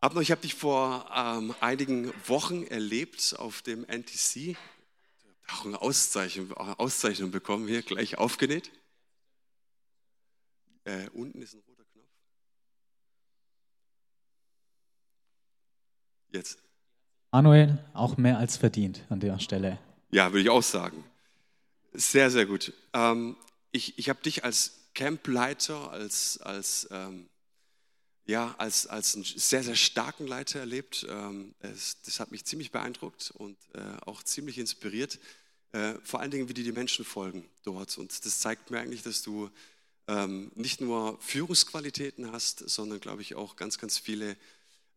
Abner, ich habe dich vor ähm, einigen Wochen erlebt auf dem NTC. Auch eine Auszeichnung, Auszeichnung bekommen, hier gleich aufgenäht. Äh, unten ist ein roter Knopf. Jetzt. Manuel, auch mehr als verdient an der Stelle. Ja, würde ich auch sagen. Sehr, sehr gut. Ähm, ich ich habe dich als Campleiter, als, als ähm, ja, als, als einen sehr, sehr starken Leiter erlebt. Ähm, es, das hat mich ziemlich beeindruckt und äh, auch ziemlich inspiriert. Äh, vor allen Dingen, wie die, die Menschen folgen dort. Und das zeigt mir eigentlich, dass du ähm, nicht nur Führungsqualitäten hast, sondern, glaube ich, auch ganz, ganz viele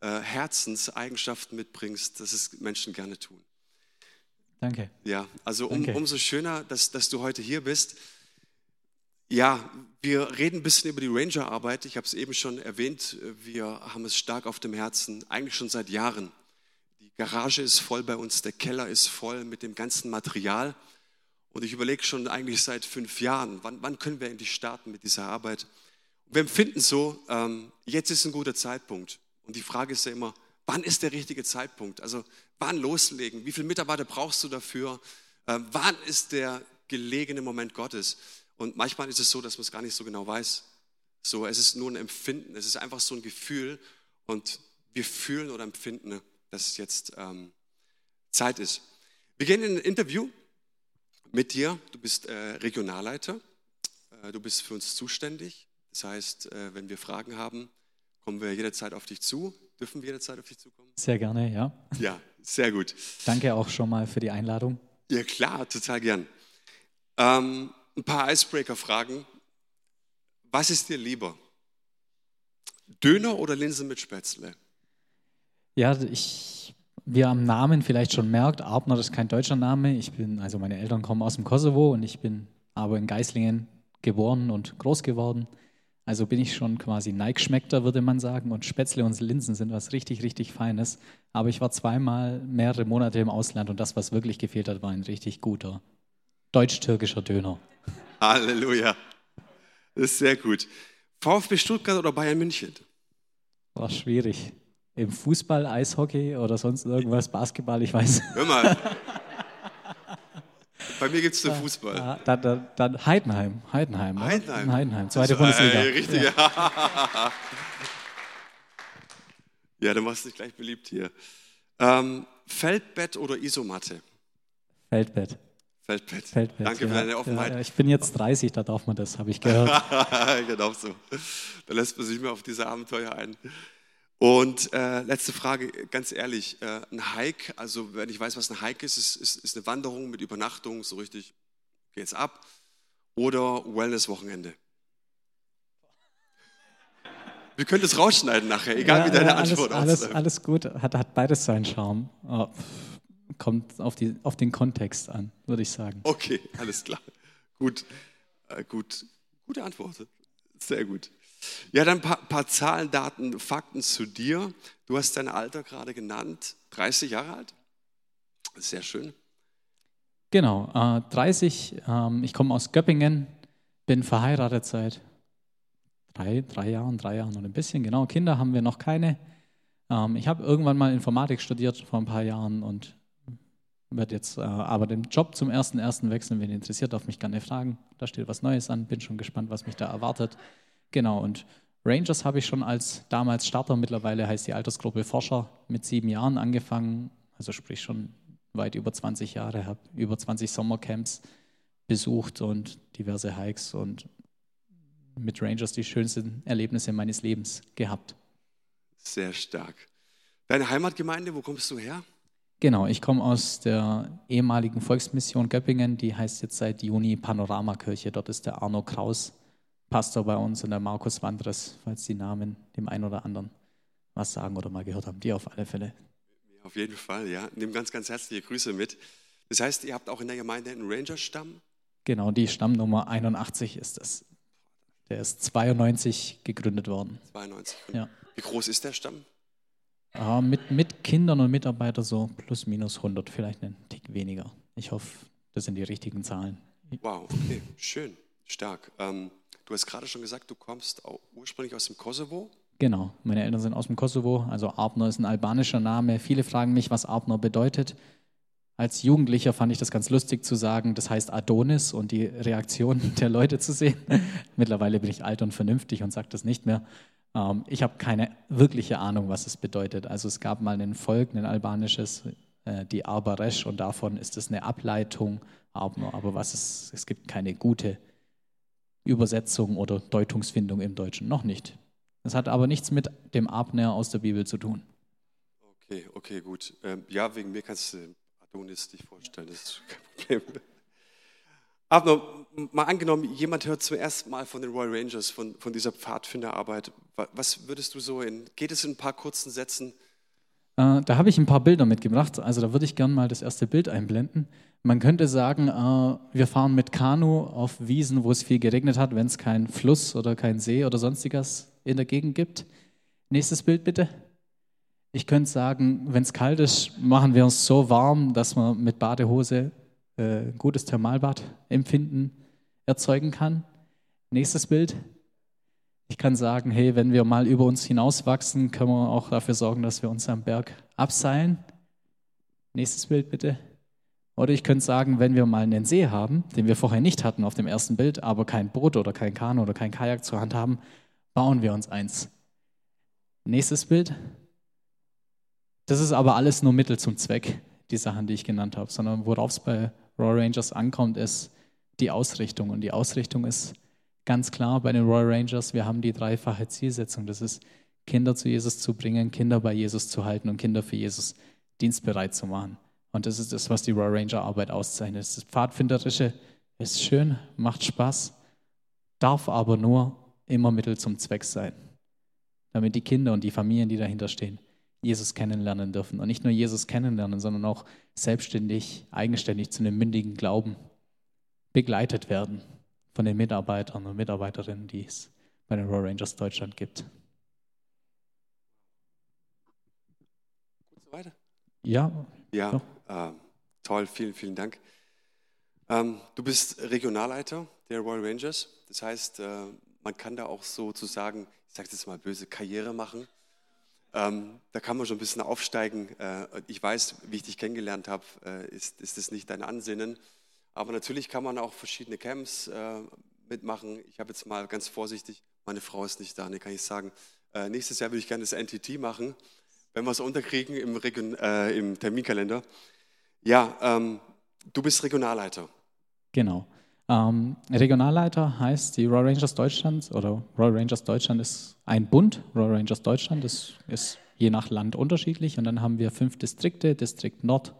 äh, Herzenseigenschaften mitbringst, dass es Menschen gerne tun. Danke. Ja, also um, Danke. umso schöner, dass, dass du heute hier bist. Ja, wir reden ein bisschen über die Ranger-Arbeit. Ich habe es eben schon erwähnt. Wir haben es stark auf dem Herzen, eigentlich schon seit Jahren. Die Garage ist voll bei uns, der Keller ist voll mit dem ganzen Material. Und ich überlege schon eigentlich seit fünf Jahren, wann, wann können wir endlich starten mit dieser Arbeit? Wir empfinden so, ähm, jetzt ist ein guter Zeitpunkt. Und die Frage ist ja immer, wann ist der richtige Zeitpunkt? Also wann loslegen? Wie viele Mitarbeiter brauchst du dafür? Ähm, wann ist der gelegene Moment Gottes? Und manchmal ist es so, dass man es gar nicht so genau weiß. So, es ist nur ein Empfinden, es ist einfach so ein Gefühl und wir fühlen oder empfinden, dass es jetzt ähm, Zeit ist. Wir gehen in ein Interview mit dir. Du bist äh, Regionalleiter, äh, du bist für uns zuständig. Das heißt, äh, wenn wir Fragen haben, kommen wir jederzeit auf dich zu. Dürfen wir jederzeit auf dich zukommen? Sehr gerne, ja. Ja, sehr gut. Danke auch schon mal für die Einladung. Ja, klar, total gern. Ähm, ein paar Icebreaker-Fragen. Was ist dir lieber? Döner oder Linsen mit Spätzle? Ja, ich, wie ihr am Namen vielleicht schon merkt, Abner ist kein deutscher Name. Ich bin, also meine Eltern kommen aus dem Kosovo und ich bin aber in Geislingen geboren und groß geworden. Also bin ich schon quasi Neigschmeckter, würde man sagen. Und Spätzle und Linsen sind was richtig, richtig Feines. Aber ich war zweimal mehrere Monate im Ausland und das, was wirklich gefehlt hat, war ein richtig guter deutsch-türkischer Döner. Halleluja. Das ist sehr gut. VfB Stuttgart oder Bayern München? War schwierig. Im Fußball, Eishockey oder sonst irgendwas, Basketball, ich weiß. Hör mal. Bei mir gibt es den Fußball. Ah, Dann, dann, dann Heidenheim. Heidenheim. ne? Heidenheim. Heidenheim, zweite war, Bundesliga. äh, Richtig, Ja. ja. du machst dich gleich beliebt hier. Ähm, Feldbett oder Isomatte? Feldbett. Feldbett. Feldbett. Danke für ja. deine Offenheit. Ja, ich bin jetzt 30, da darf man das, habe ich gehört. genau so. Da lässt man sich mehr auf diese Abenteuer ein. Und äh, letzte Frage, ganz ehrlich, äh, ein Hike, also wenn ich weiß, was ein Hike ist, ist, ist, ist eine Wanderung mit Übernachtung, so richtig geht's ab. Oder Wellness-Wochenende. Wir können das rausschneiden nachher, egal Ja, wie deine alles, Antwort alles, ausläuft. alles gut, hat, hat beides seinen Charme. Oh, kommt auf, die, auf den Kontext an, würde ich sagen. Okay, alles klar. Gut, äh, gut, gute Antwort. Sehr gut. Ja, dann ein paar, paar Zahlen, Daten, Fakten zu dir. Du hast dein Alter gerade genannt, 30 Jahre alt. Sehr schön. Genau, äh, 30, ähm, ich komme aus Göppingen, bin verheiratet seit drei, drei Jahren, drei Jahren und ein bisschen, genau. Kinder haben wir noch keine. Ähm, ich habe irgendwann mal Informatik studiert vor ein paar Jahren und werde jetzt äh, aber den Job zum ersten ersten wechseln. Wenn ihr interessiert, darf mich gerne fragen. Da steht was Neues an, bin schon gespannt, was mich da erwartet. Genau, und Rangers habe ich schon als damals Starter, mittlerweile heißt die Altersgruppe Forscher, mit sieben Jahren angefangen, also sprich schon weit über 20 Jahre, habe über 20 Sommercamps besucht und diverse Hikes und mit Rangers die schönsten Erlebnisse meines Lebens gehabt. Sehr stark. Deine Heimatgemeinde, wo kommst du her? Genau, ich komme aus der ehemaligen Volksmission Göppingen, die heißt jetzt seit Juni Panoramakirche. Dort ist der Arno Kraus Pastor bei uns und der Markus Wandres, falls die Namen dem einen oder anderen was sagen oder mal gehört haben. Die auf alle Fälle. Auf jeden Fall, ja. Nimm ganz, ganz herzliche Grüße mit. Das heißt, ihr habt auch in der Gemeinde einen Ranger-Stamm? Genau, die Stammnummer 81 ist es. Der ist 92 gegründet worden. 92. Ja. Wie groß ist der Stamm? Äh, mit, mit Kindern und Mitarbeitern so plus minus 100, vielleicht einen Tick weniger. Ich hoffe, das sind die richtigen Zahlen. Wow, okay, schön, stark. Ähm, du hast gerade schon gesagt, du kommst ursprünglich aus dem Kosovo. Genau, meine Eltern sind aus dem Kosovo, also Abner ist ein albanischer Name. Viele fragen mich, was Abner bedeutet. Als Jugendlicher fand ich das ganz lustig zu sagen, das heißt Adonis und die Reaktion der Leute zu sehen. Mittlerweile bin ich alt und vernünftig und sage das nicht mehr. Ähm, ich habe keine wirkliche Ahnung, was es bedeutet. Also es gab mal ein Volk, ein albanisches, äh, die Arbaresh und davon ist es eine Ableitung, aber was es, es gibt keine gute Übersetzung oder Deutungsfindung im Deutschen, noch nicht. Das hat aber nichts mit dem Abner aus der Bibel zu tun. Okay, okay, gut. Ähm, ja, wegen mir kannst du Adonis dich vorstellen, das ist kein Problem. Aber mal angenommen, jemand hört zum ersten Mal von den Royal Rangers, von, von dieser Pfadfinderarbeit. Was würdest du so in, geht es in ein paar kurzen Sätzen? Äh, da habe ich ein paar Bilder mitgebracht. Also da würde ich gerne mal das erste Bild einblenden. Man könnte sagen, äh, wir fahren mit Kanu auf Wiesen, wo es viel geregnet hat, wenn es keinen Fluss oder keinen See oder sonstiges in der Gegend gibt. Nächstes Bild bitte. Ich könnte sagen, wenn es kalt ist, machen wir uns so warm, dass man mit Badehose äh, gutes Thermalbad empfinden erzeugen kann. Nächstes Bild. Ich kann sagen, hey, wenn wir mal über uns hinauswachsen, können wir auch dafür sorgen, dass wir uns am Berg abseilen. Nächstes Bild bitte. Oder ich könnte sagen, wenn wir mal einen See haben, den wir vorher nicht hatten auf dem ersten Bild, aber kein Boot oder kein Kanu oder kein Kajak zur Hand haben, bauen wir uns eins. Nächstes Bild. Das ist aber alles nur Mittel zum Zweck, die Sachen, die ich genannt habe, sondern worauf es bei Royal Rangers ankommt, ist die Ausrichtung. Und die Ausrichtung ist ganz klar bei den Royal Rangers, wir haben die dreifache Zielsetzung. Das ist, Kinder zu Jesus zu bringen, Kinder bei Jesus zu halten und Kinder für Jesus dienstbereit zu machen. Und das ist das, was die Royal Ranger Arbeit auszeichnet. Das Pfadfinderische ist schön, macht Spaß, darf aber nur immer Mittel zum Zweck sein, damit die Kinder und die Familien, die dahinter stehen, Jesus kennenlernen dürfen. Und nicht nur Jesus kennenlernen, sondern auch selbstständig, eigenständig zu einem mündigen Glauben begleitet werden von den Mitarbeitern und Mitarbeiterinnen, die es bei den Royal Rangers Deutschland gibt. Weiter? Ja. Ja, äh, toll, vielen, vielen Dank. Ähm, du bist Regionalleiter der Royal Rangers. Das heißt, äh, man kann da auch sozusagen, ich sage jetzt mal böse, Karriere machen. Ähm, da kann man schon ein bisschen aufsteigen. Äh, ich weiß, wie ich dich kennengelernt habe, äh, ist, ist das nicht dein Ansinnen. Aber natürlich kann man auch verschiedene Camps äh, mitmachen. Ich habe jetzt mal ganz vorsichtig, meine Frau ist nicht da, ne, kann ich sagen. Äh, nächstes Jahr würde ich gerne das NTT machen, wenn wir es unterkriegen im, Region, äh, im Terminkalender. Ja, ähm, du bist Regionalleiter. Genau. Ähm, Regionalleiter heißt die Royal Rangers Deutschland oder Royal Rangers Deutschland ist ein Bund. Royal Rangers Deutschland ist, ist je nach Land unterschiedlich und dann haben wir fünf Distrikte: Distrikt Nord,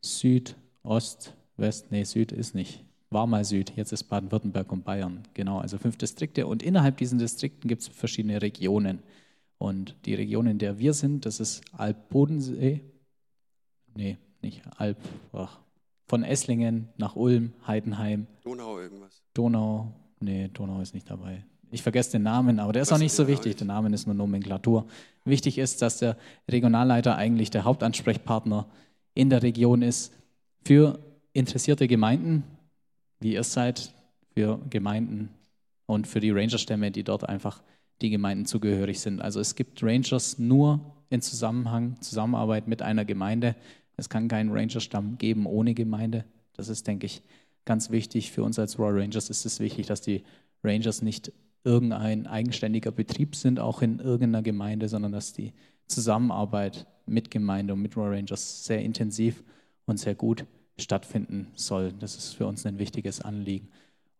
Süd, Ost, West. Nee, Süd ist nicht. War mal Süd, jetzt ist Baden-Württemberg und Bayern. Genau, also fünf Distrikte und innerhalb diesen Distrikten gibt es verschiedene Regionen. Und die Region, in der wir sind, das ist Alb-Bodensee. Nee, nicht Alb. Ach, von Esslingen nach Ulm, Heidenheim. Donau irgendwas. Donau, nee, Donau ist nicht dabei. Ich vergesse den Namen, aber der ist auch nicht so wichtig. Der Name ist nur Nomenklatur. Wichtig ist, dass der Regionalleiter eigentlich der Hauptansprechpartner in der Region ist für interessierte Gemeinden, wie ihr seid, für Gemeinden und für die Rangerstämme, die dort einfach die Gemeinden zugehörig sind. Also es gibt Rangers nur in Zusammenhang, Zusammenarbeit mit einer Gemeinde. Es kann keinen Rangerstamm geben ohne Gemeinde. Das ist, denke ich, ganz wichtig. Für uns als Royal Rangers ist es wichtig, dass die Rangers nicht irgendein eigenständiger Betrieb sind, auch in irgendeiner Gemeinde, sondern dass die Zusammenarbeit mit Gemeinde und mit Royal Rangers sehr intensiv und sehr gut stattfinden soll. Das ist für uns ein wichtiges Anliegen.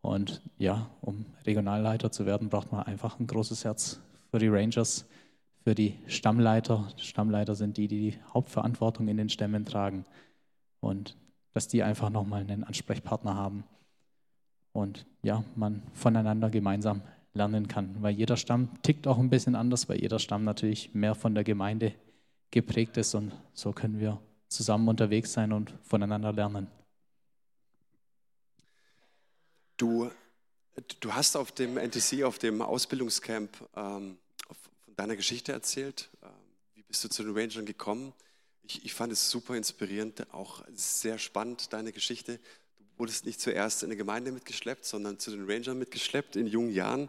Und ja, um Regionalleiter zu werden, braucht man einfach ein großes Herz für die Rangers für die Stammleiter. Stammleiter sind die, die die Hauptverantwortung in den Stämmen tragen. Und dass die einfach nochmal einen Ansprechpartner haben. Und ja, man voneinander gemeinsam lernen kann. Weil jeder Stamm tickt auch ein bisschen anders, weil jeder Stamm natürlich mehr von der Gemeinde geprägt ist. Und so können wir zusammen unterwegs sein und voneinander lernen. Du, du hast auf dem NTC, auf dem Ausbildungscamp, ähm, deiner Geschichte erzählt. Ähm, wie bist du zu den Rangern gekommen? Ich, ich fand es super inspirierend, auch sehr spannend, deine Geschichte. Du wurdest nicht zuerst in eine Gemeinde mitgeschleppt, sondern zu den Rangern mitgeschleppt in jungen Jahren.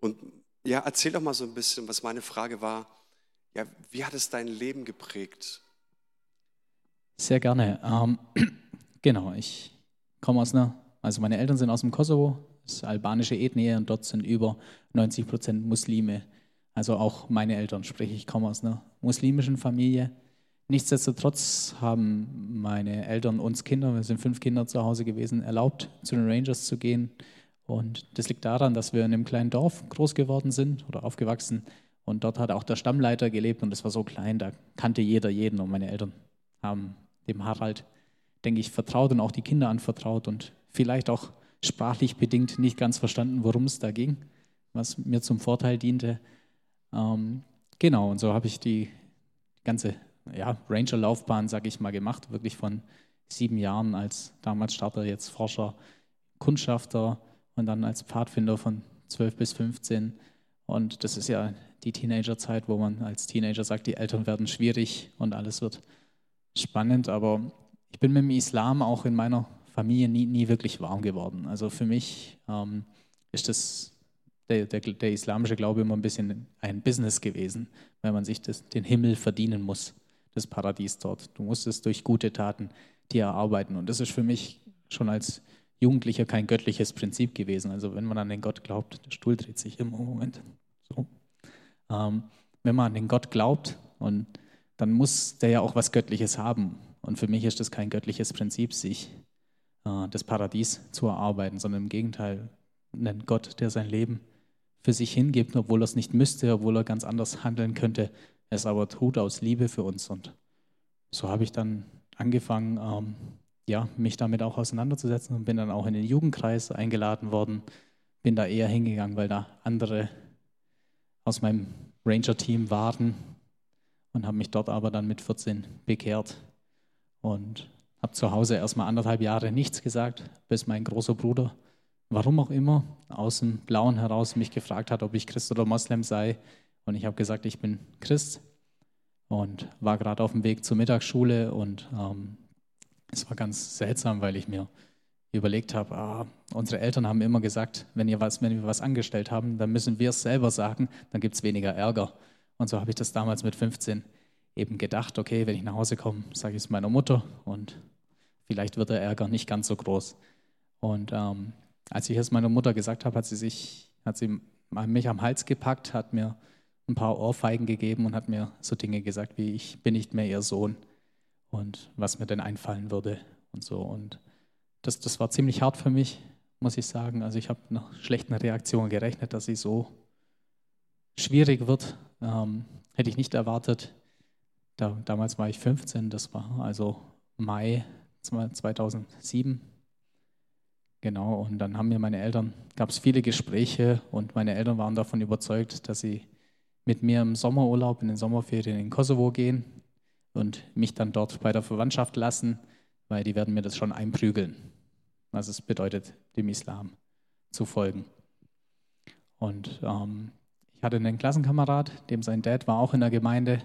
Und Ja, erzähl doch mal so ein bisschen, was meine Frage war. Ja, wie hat es dein Leben geprägt? Sehr gerne. Ähm, genau, ich komme aus einer, also meine Eltern sind aus dem Kosovo, das ist albanische Ethnie und dort sind über 90 Prozent Muslime. Also auch meine Eltern, sprich ich komme aus einer muslimischen Familie. Nichtsdestotrotz haben meine Eltern uns Kinder, wir sind fünf Kinder zu Hause gewesen, erlaubt, zu den Rangers zu gehen. Und das liegt daran, dass wir in einem kleinen Dorf groß geworden sind oder aufgewachsen. Und dort hat auch der Stammleiter gelebt und es war so klein, da kannte jeder jeden. Und meine Eltern haben dem Harald, denke ich, vertraut und auch die Kinder anvertraut und vielleicht auch sprachlich bedingt nicht ganz verstanden, worum es da ging, was mir zum Vorteil diente. Ähm, genau, und so habe ich die ganze ja, Ranger-Laufbahn, sage ich mal, gemacht, wirklich von sieben Jahren als damals Starter, jetzt Forscher, Kundschafter und dann als Pfadfinder von zwölf bis 15. Und das ist ja die Teenagerzeit, wo man als Teenager sagt, die Eltern werden schwierig und alles wird spannend. Aber ich bin mit dem Islam auch in meiner Familie nie, nie wirklich warm geworden. Also für mich ähm, ist das der, der, der, islamische Glaube immer ein bisschen ein Business gewesen, weil man sich das, den Himmel verdienen muss, das Paradies dort. Du musst es durch gute Taten dir erarbeiten. Und das ist für mich schon als Jugendlicher kein göttliches Prinzip gewesen. Also wenn man an den Gott glaubt, der Stuhl dreht sich immer im Moment. So. Ähm, wenn man an den Gott glaubt, und dann muss der ja auch was Göttliches haben. Und für mich ist das kein göttliches Prinzip, sich äh, das Paradies zu erarbeiten, sondern im Gegenteil, ein Gott, der sein Leben für sich hingibt, obwohl er es nicht müsste, obwohl er ganz anders handeln könnte, es aber tut aus Liebe für uns. Und so habe ich dann angefangen, ähm, ja, mich damit auch auseinanderzusetzen und bin dann auch in den Jugendkreis eingeladen worden. Bin da eher hingegangen, weil da andere aus meinem Ranger-Team waren und habe mich dort aber dann mit 14 bekehrt und habe zu Hause erstmal anderthalb Jahre nichts gesagt, bis mein großer Bruder, warum auch immer, aus dem Blauen heraus mich gefragt hat, ob ich Christ oder Moslem sei. Und ich habe gesagt, ich bin Christ und war gerade auf dem Weg zur Mittagsschule und ähm, es war ganz seltsam, weil ich mir überlegt habe, ah, unsere Eltern haben immer gesagt, wenn, ihr was, wenn wir was angestellt haben, dann müssen wir es selber sagen, dann gibt es weniger Ärger. Und so habe ich das damals mit 15 eben gedacht, okay, wenn ich nach Hause komme, sage ich es meiner Mutter und vielleicht wird der Ärger nicht ganz so groß. Und ähm, als ich es meiner Mutter gesagt habe, hat sie sich, hat sie mich am Hals gepackt, hat mir ein paar Ohrfeigen gegeben und hat mir so Dinge gesagt wie, ich bin nicht mehr ihr Sohn und was mir denn einfallen würde und so. Und das, das war ziemlich hart für mich, muss ich sagen. Also ich habe nach schlechten Reaktionen gerechnet, dass sie so schwierig wird. Ähm, hätte ich nicht erwartet. Da, damals war ich 15, das war also Mai 2007. Genau, und dann haben mir meine Eltern, gab es viele Gespräche und meine Eltern waren davon überzeugt, dass sie mit mir im Sommerurlaub, in den Sommerferien in Kosovo gehen und mich dann dort bei der Verwandtschaft lassen, weil die werden mir das schon einprügeln, was es bedeutet, dem Islam zu folgen. Und ähm, ich hatte einen Klassenkamerad, dem sein Dad war auch in der Gemeinde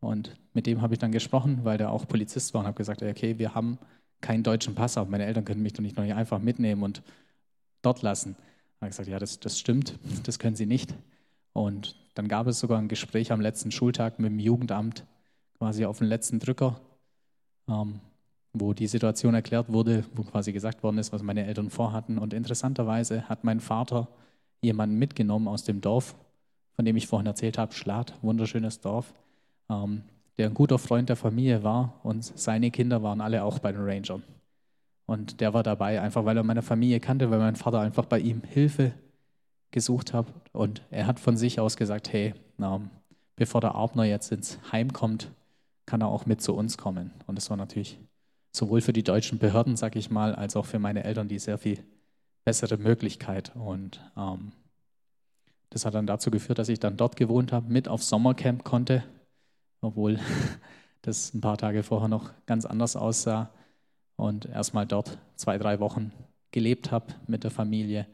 und mit dem habe ich dann gesprochen, weil der auch Polizist war und habe gesagt, okay, wir haben keinen deutschen Pass, aber meine Eltern können mich doch nicht, noch nicht einfach mitnehmen und dort lassen. Da habe ich gesagt, ja, das, das stimmt, das können sie nicht. Und dann gab es sogar ein Gespräch am letzten Schultag mit dem Jugendamt, quasi auf den letzten Drücker, ähm, wo die Situation erklärt wurde, wo quasi gesagt worden ist, was meine Eltern vorhatten. Und interessanterweise hat mein Vater jemanden mitgenommen aus dem Dorf, von dem ich vorhin erzählt habe, Schlad, wunderschönes Dorf, ähm, der ein guter Freund der Familie war und seine Kinder waren alle auch bei den Rangern. Und der war dabei, einfach weil er meine Familie kannte, weil mein Vater einfach bei ihm Hilfe gesucht hat. Und er hat von sich aus gesagt, hey, na, bevor der Abner jetzt ins Heim kommt, kann er auch mit zu uns kommen. Und das war natürlich sowohl für die deutschen Behörden, sag ich mal, als auch für meine Eltern die sehr viel bessere Möglichkeit. Und ähm, das hat dann dazu geführt, dass ich dann dort gewohnt habe, mit aufs Sommercamp konnte, obwohl das ein paar Tage vorher noch ganz anders aussah. Und erstmal dort zwei, drei Wochen gelebt habe mit der Familie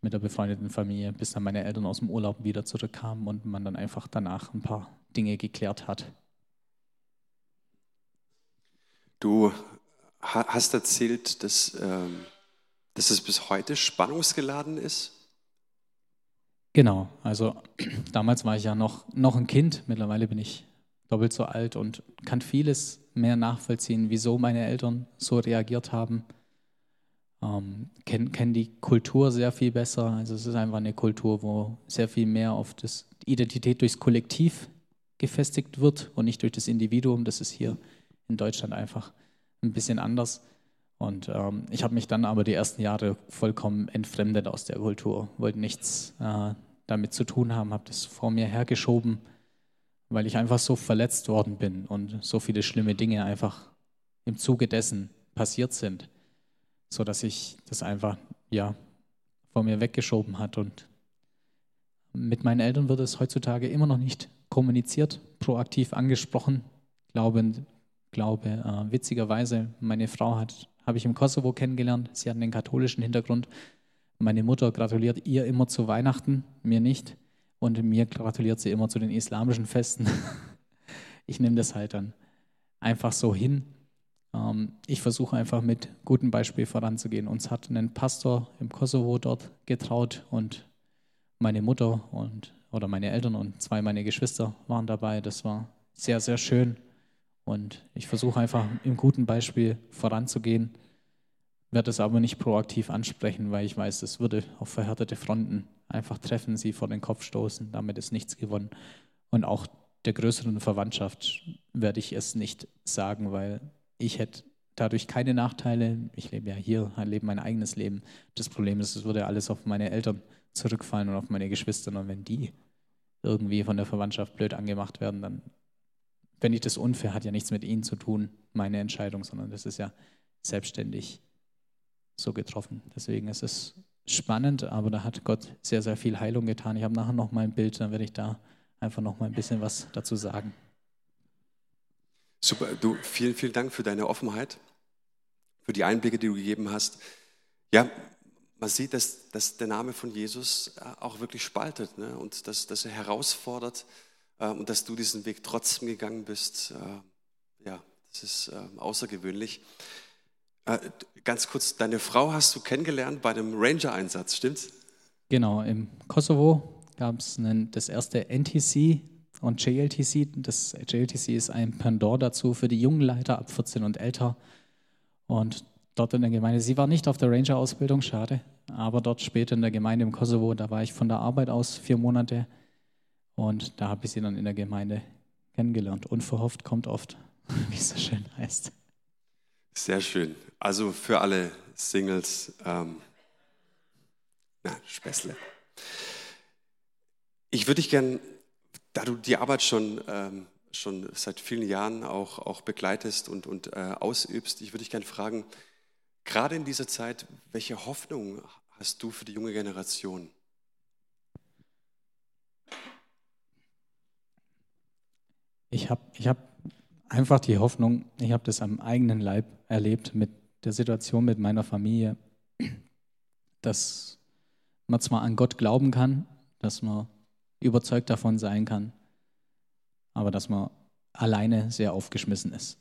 mit der befreundeten Familie, bis dann meine Eltern aus dem Urlaub wieder zurückkamen und man dann einfach danach ein paar Dinge geklärt hat. Du hast erzählt, dass, ähm, dass es bis heute spannungsgeladen ist. Genau, also damals war ich ja noch, noch ein Kind, mittlerweile bin ich doppelt so alt und kann vieles mehr nachvollziehen, wieso meine Eltern so reagiert haben. Ähm, Kennen kenn die Kultur sehr viel besser. Also es ist einfach eine Kultur, wo sehr viel mehr auf das Identität durchs Kollektiv gefestigt wird und nicht durch das Individuum. Das ist hier in Deutschland einfach ein bisschen anders. Und ähm, ich habe mich dann aber die ersten Jahre vollkommen entfremdet aus der Kultur, wollte nichts äh, damit zu tun haben, habe das vor mir hergeschoben, weil ich einfach so verletzt worden bin und so viele schlimme Dinge einfach im Zuge dessen passiert sind, so dass ich das einfach ja vor mir weggeschoben hat und mit meinen Eltern wird es heutzutage immer noch nicht kommuniziert, proaktiv angesprochen. Glaube, glaube äh, witzigerweise, meine Frau hat habe ich im Kosovo kennengelernt. Sie hat einen katholischen Hintergrund meine Mutter gratuliert ihr immer zu Weihnachten, mir nicht. Und mir gratuliert sie immer zu den islamischen Festen. ich nehme das halt dann einfach so hin. Ähm, ich versuche einfach mit gutem Beispiel voranzugehen. Uns hat ein Pastor im Kosovo dort getraut und meine Mutter und oder meine Eltern und zwei meiner Geschwister waren dabei. Das war sehr, sehr schön. Und ich versuche einfach im guten Beispiel voranzugehen werde es aber nicht proaktiv ansprechen, weil ich weiß, es würde auf verhärtete Fronten einfach treffen, sie vor den Kopf stoßen. Damit ist nichts gewonnen. Und auch der größeren Verwandtschaft werde ich es nicht sagen, weil ich hätte dadurch keine Nachteile. Ich lebe ja hier, lebe mein eigenes Leben. Das Problem ist, es würde alles auf meine Eltern zurückfallen und auf meine Geschwister. Und wenn die irgendwie von der Verwandtschaft blöd angemacht werden, dann wenn ich das unfair, hat ja nichts mit ihnen zu tun, meine Entscheidung, sondern das ist ja selbstständig so getroffen. Deswegen ist es spannend, aber da hat Gott sehr, sehr viel Heilung getan. Ich habe nachher noch mal ein Bild, dann werde ich da einfach noch mal ein bisschen was dazu sagen. Super, du, vielen, vielen Dank für deine Offenheit, für die Einblicke, die du gegeben hast. Ja, man sieht, dass, dass der Name von Jesus äh, auch wirklich spaltet ne? und dass, dass er herausfordert äh, und dass du diesen Weg trotzdem gegangen bist. Äh, ja, das ist äh, außergewöhnlich. Ganz kurz, deine Frau hast du kennengelernt bei einem Ranger-Einsatz, stimmt's? Genau, im Kosovo gab es das erste NTC und JLTC. Das JLTC ist ein Pendant dazu für die jungen Leiter ab 14 und älter. Und dort in der Gemeinde, sie war nicht auf der Ranger-Ausbildung, schade, aber dort später in der Gemeinde im Kosovo, da war ich von der Arbeit aus vier Monate und da habe ich sie dann in der Gemeinde kennengelernt. Unverhofft kommt oft, wie es so schön heißt. Sehr schön. Also für alle Singles, ähm, na, Späßle. Ich würde dich gern, da du die Arbeit schon, ähm, schon seit vielen Jahren auch, auch begleitest und, und äh, ausübst, ich würde dich gern fragen, gerade in dieser Zeit, welche Hoffnung hast du für die junge Generation? Ich habe ich hab einfach die Hoffnung, ich habe das am eigenen Leib erlebt mit der Situation mit meiner Familie, dass man zwar an Gott glauben kann, dass man überzeugt davon sein kann, aber dass man alleine sehr aufgeschmissen ist.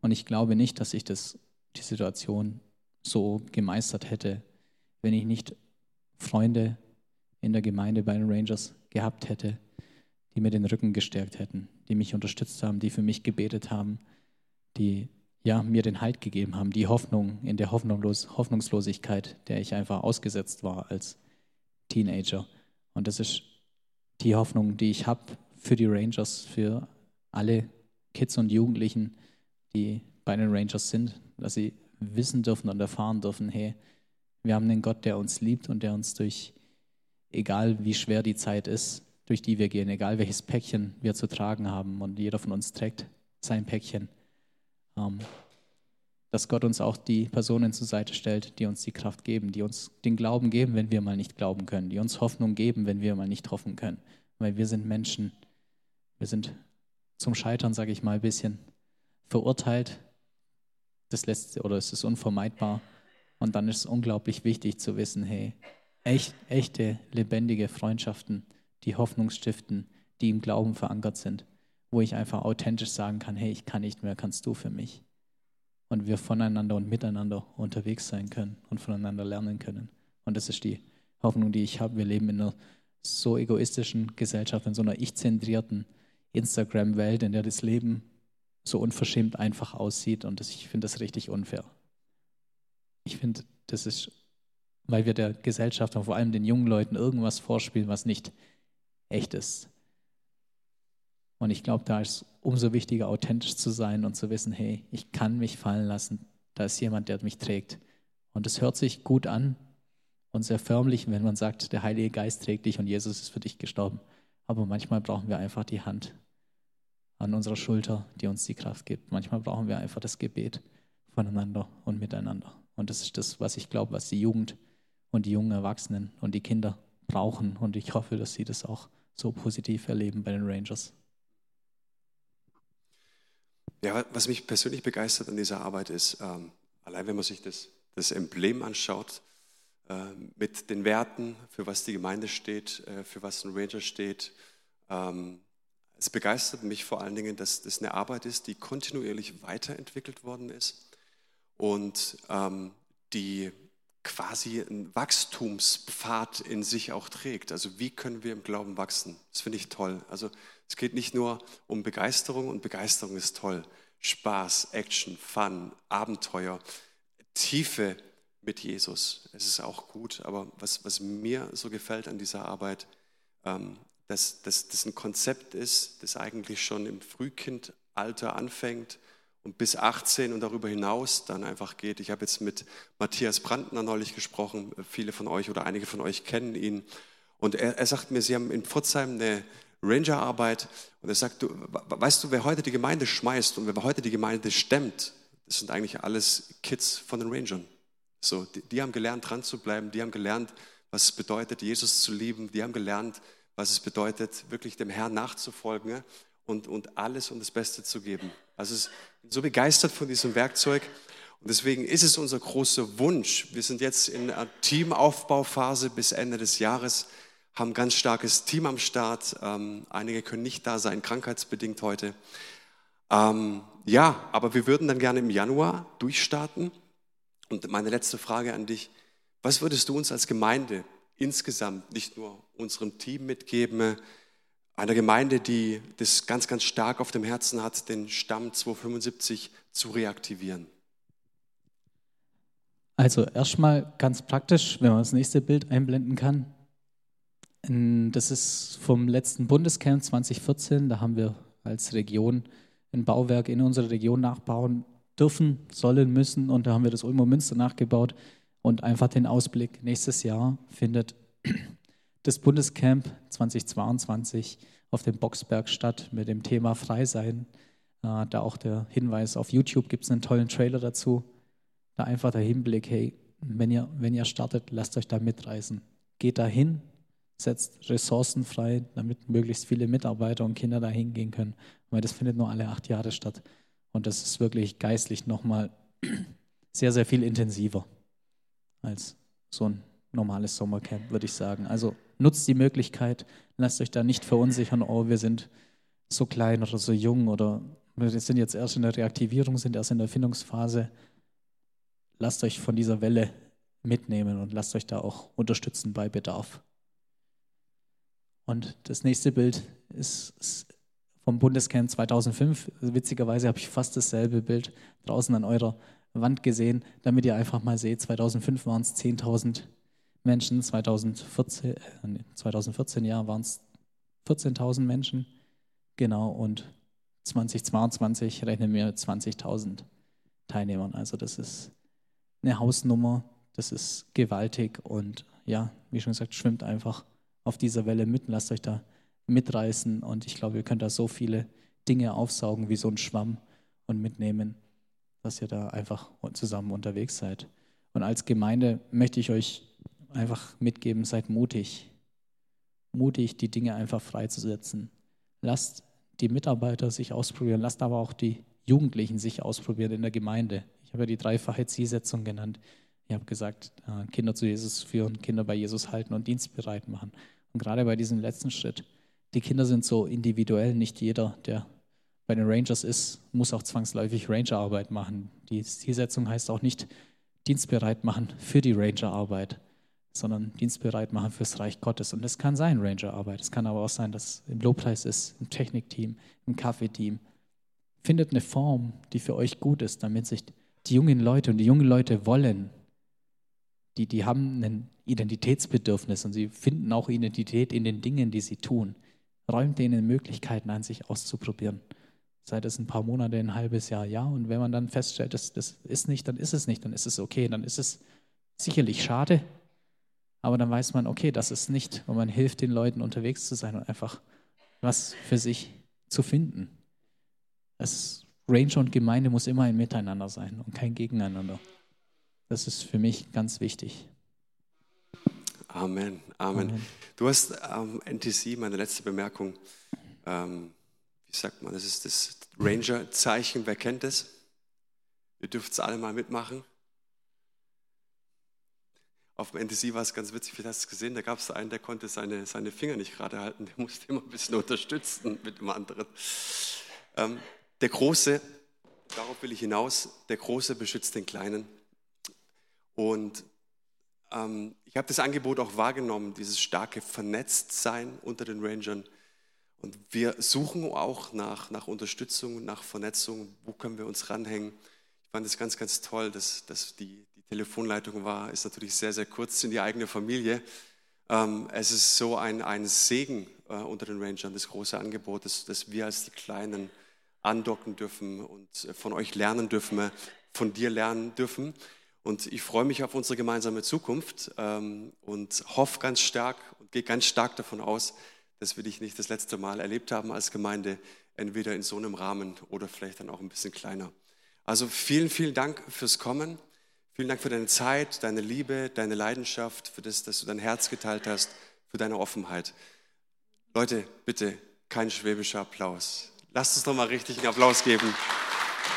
Und ich glaube nicht, dass ich das, die Situation so gemeistert hätte, wenn ich nicht Freunde in der Gemeinde bei den Rangers gehabt hätte, die mir den Rücken gestärkt hätten, die mich unterstützt haben, die für mich gebetet haben, die ja, mir den Halt gegeben haben, die Hoffnung in der Hoffnungslos Hoffnungslosigkeit, der ich einfach ausgesetzt war als Teenager. Und das ist die Hoffnung, die ich habe für die Rangers, für alle Kids und Jugendlichen, die bei den Rangers sind, dass sie wissen dürfen und erfahren dürfen, hey, wir haben einen Gott, der uns liebt und der uns durch, egal wie schwer die Zeit ist, durch die wir gehen, egal welches Päckchen wir zu tragen haben und jeder von uns trägt sein Päckchen, ähm, dass Gott uns auch die Personen zur Seite stellt, die uns die Kraft geben, die uns den Glauben geben, wenn wir mal nicht glauben können, die uns Hoffnung geben, wenn wir mal nicht hoffen können. Weil wir sind Menschen, wir sind zum Scheitern, sage ich mal, ein bisschen verurteilt. Das lässt oder es ist unvermeidbar. Und dann ist es unglaublich wichtig zu wissen, hey, echt, echte, lebendige Freundschaften, die Hoffnung stiften, die im Glauben verankert sind, wo ich einfach authentisch sagen kann, hey, ich kann nicht mehr, kannst du für mich. Und wir voneinander und miteinander unterwegs sein können und voneinander lernen können. Und das ist die Hoffnung, die ich habe. Wir leben in einer so egoistischen Gesellschaft, in so einer ich-zentrierten Instagram-Welt, in der das Leben so unverschämt einfach aussieht. Und das, ich finde das richtig unfair. Ich finde, das ist, weil wir der Gesellschaft und vor allem den jungen Leuten irgendwas vorspielen, was nicht echt ist. Und ich glaube, da ist es umso wichtiger, authentisch zu sein und zu wissen, hey, ich kann mich fallen lassen. Da ist jemand, der mich trägt. Und es hört sich gut an und sehr förmlich, wenn man sagt, der Heilige Geist trägt dich und Jesus ist für dich gestorben. Aber manchmal brauchen wir einfach die Hand an unserer Schulter, die uns die Kraft gibt. Manchmal brauchen wir einfach das Gebet voneinander und miteinander. Und das ist das, was ich glaube, was die Jugend und die jungen Erwachsenen und die Kinder brauchen. Und ich hoffe, dass sie das auch so positiv erleben bei den Rangers. Ja, was mich persönlich begeistert an dieser Arbeit ist, ähm, allein wenn man sich das, das Emblem anschaut, äh, mit den Werten, für was die Gemeinde steht, äh, für was ein Ranger steht. Ähm, es begeistert mich vor allen Dingen, dass das eine Arbeit ist, die kontinuierlich weiterentwickelt worden ist und ähm, die quasi einen Wachstumspfad in sich auch trägt. Also wie können wir im Glauben wachsen? Das finde ich toll. Also es geht nicht nur um Begeisterung und Begeisterung ist toll. Spaß, Action, Fun, Abenteuer, Tiefe mit Jesus. Es ist auch gut, aber was, was mir so gefällt an dieser Arbeit, ähm, dass, das ein Konzept ist, das eigentlich schon im Frühkindalter anfängt und bis 18 und darüber hinaus dann einfach geht. Ich habe jetzt mit Matthias Brandner neulich gesprochen, viele von euch oder einige von euch kennen ihn. Und er, er sagt mir, sie haben in Pforzheim eine Rangerarbeit und er sagt, du, weißt du, wer heute die Gemeinde schmeißt und wer heute die Gemeinde stemmt, das sind eigentlich alles Kids von den Rangern. So, die, die haben gelernt, dran zu bleiben, die haben gelernt, was es bedeutet, Jesus zu lieben, die haben gelernt, was es bedeutet, wirklich dem Herrn nachzufolgen und, und alles und das Beste zu geben. Also ich bin so begeistert von diesem Werkzeug und deswegen ist es unser großer Wunsch. Wir sind jetzt in einer Teamaufbauphase bis Ende des Jahres, haben ein ganz starkes Team am Start. Ähm, einige können nicht da sein, krankheitsbedingt heute. Ähm, ja, aber wir würden dann gerne im Januar durchstarten. Und meine letzte Frage an dich, was würdest du uns als Gemeinde insgesamt, nicht nur unserem Team mitgeben, einer Gemeinde, die das ganz, ganz stark auf dem Herzen hat, den Stamm 275 zu reaktivieren? Also erstmal ganz praktisch, wenn man das nächste Bild einblenden kann. Das ist vom letzten Bundescamp 2014. Da haben wir als Region ein Bauwerk in unserer Region nachbauen dürfen, sollen, müssen. Und da haben wir das Ulmer Münster nachgebaut und einfach den Ausblick. Nächstes Jahr findet das Bundescamp 2022 auf dem Boxberg statt mit dem Thema Frei sein. Äh, da auch der Hinweis auf YouTube gibt es einen tollen Trailer dazu. Da einfach der Hinblick, hey, wenn ihr, wenn ihr startet, lasst euch da mitreißen. Geht dahin, setzt Ressourcen frei, damit möglichst viele Mitarbeiter und Kinder da hingehen können. Weil das findet nur alle acht Jahre statt. Und das ist wirklich geistlich nochmal sehr, sehr viel intensiver als so ein normales Sommercamp, würde ich sagen. Also nutzt die Möglichkeit, lasst euch da nicht verunsichern, oh, wir sind so klein oder so jung oder wir sind jetzt erst in der Reaktivierung, sind erst in der Erfindungsphase. Lasst euch von dieser Welle mitnehmen und lasst euch da auch unterstützen bei Bedarf. Und das nächste Bild ist, vom Bundescamp 2005. Witzigerweise habe ich fast dasselbe Bild draußen an eurer Wand gesehen, damit ihr einfach mal seht, 2005 waren es 10.000 Menschen, 2014, äh, 2014 ja, waren es 14.000 Menschen, genau, und 2022 rechnen wir mit 20.000 Teilnehmern. Also das ist eine Hausnummer, das ist gewaltig und ja, wie schon gesagt, schwimmt einfach auf dieser Welle mit, lasst euch da mitreißen. Und ich glaube, ihr könnt da so viele Dinge aufsaugen wie so ein Schwamm und mitnehmen, dass ihr da einfach zusammen unterwegs seid. Und als Gemeinde möchte ich euch einfach mitgeben, seid mutig. Mutig, die Dinge einfach freizusetzen. Lasst die Mitarbeiter sich ausprobieren, lasst aber auch die Jugendlichen sich ausprobieren in der Gemeinde. Ich habe ja die dreifache Zielsetzung genannt. Ich habe gesagt, äh, Kinder zu Jesus führen, Kinder bei Jesus halten und dienstbereit machen. Und gerade bei diesem letzten Schritt, die Kinder sind so individuell, nicht jeder, der bei den Rangers ist, muss auch zwangsläufig Rangerarbeit machen. Die Zielsetzung heißt auch nicht dienstbereit machen für die Rangerarbeit. Sondern dienstbereit machen fürs Reich Gottes. Und das kann sein Rangerarbeit. Es kann aber auch sein, dass im Lobpreis ist, im Technikteam, im Kaffeeteam. Findet eine Form, die für euch gut ist, damit sich die jungen Leute und die jungen Leute wollen, die, die haben ein Identitätsbedürfnis und sie finden auch Identität in den Dingen, die sie tun. Räumt denen Möglichkeiten an, sich auszuprobieren. Sei das ein paar Monate, ein halbes Jahr, ja. Und wenn man dann feststellt, das, das ist nicht, dann ist es nicht, dann ist es okay. Dann ist es sicherlich schade, aber dann weiß man, okay, das ist nicht, und man hilft den Leuten unterwegs zu sein und einfach was für sich zu finden. Das Ranger und Gemeinde muss immer ein Miteinander sein und kein Gegeneinander. Das ist für mich ganz wichtig. Amen, Amen. Amen. Du hast ähm, NTC, meine letzte Bemerkung, ähm, wie sagt man, das ist das Ranger-Zeichen, wer kennt es? Ihr dürft es alle mal mitmachen. Auf dem NTC war es ganz witzig, wie hast du es gesehen, da gab es einen, der konnte seine, seine Finger nicht gerade halten, der musste immer ein bisschen unterstützen mit dem anderen. Ähm, der Große, darauf will ich hinaus, der Große beschützt den Kleinen. Und ähm, ich habe das Angebot auch wahrgenommen, dieses starke Vernetztsein unter den Rangern. Und wir suchen auch nach, nach Unterstützung, nach Vernetzung. Wo können wir uns ranhängen? Ich fand es ganz, ganz toll, dass, dass die Telefonleitung war, ist natürlich sehr, sehr kurz in die eigene Familie. Ähm, es ist so ein, ein Segen äh, unter den Rangern, das große Angebot, dass, dass wir als die Kleinen andocken dürfen und äh, von euch lernen dürfen, von dir lernen dürfen. Und ich freue mich auf unsere gemeinsame Zukunft ähm, und hoffe ganz stark und gehe ganz stark davon aus, dass wir dich nicht das letzte Mal erlebt haben als Gemeinde, entweder in so einem Rahmen oder vielleicht dann auch ein bisschen kleiner. Also vielen, vielen Dank fürs Kommen. Vielen Dank für deine Zeit, deine Liebe, deine Leidenschaft, für das, dass du dein Herz geteilt hast, für deine Offenheit. Leute, bitte kein schwäbischer Applaus. Lasst uns doch mal richtig einen Applaus geben.